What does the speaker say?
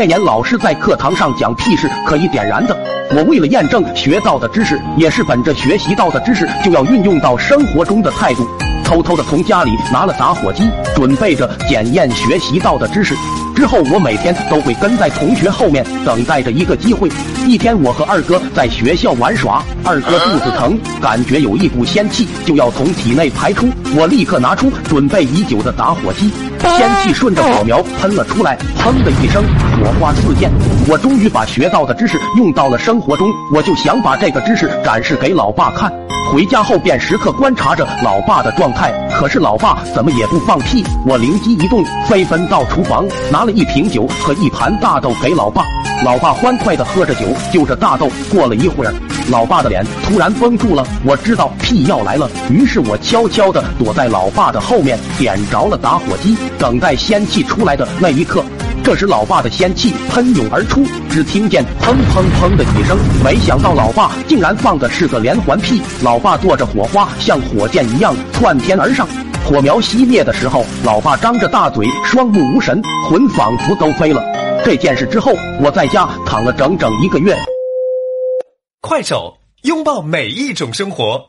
那年老师在课堂上讲屁是可以点燃的，我为了验证学到的知识，也是本着学习到的知识就要运用到生活中的态度，偷偷的从家里拿了打火机，准备着检验学习到的知识。之后，我每天都会跟在同学后面，等待着一个机会。一天，我和二哥在学校玩耍，二哥肚子疼，感觉有一股仙气就要从体内排出，我立刻拿出准备已久的打火机，仙气顺着火苗喷了出来，砰的一声，火花四溅。我终于把学到的知识用到了生活中，我就想把这个知识展示给老爸看。回家后便时刻观察着老爸的状态，可是老爸怎么也不放屁。我灵机一动，飞奔到厨房，拿了一瓶酒和一盘大豆给老爸。老爸欢快地喝着酒，就着大豆。过了一会儿，老爸的脸突然绷住了。我知道屁要来了，于是我悄悄地躲在老爸的后面，点着了打火机，等待仙气出来的那一刻。这时，老爸的仙气喷涌而出，只听见砰砰砰的几声。没想到，老爸竟然放的是个连环屁。老爸坐着火花，像火箭一样窜天而上。火苗熄灭的时候，老爸张着大嘴，双目无神，魂仿佛都飞了。这件事之后，我在家躺了整整一个月。快手，拥抱每一种生活。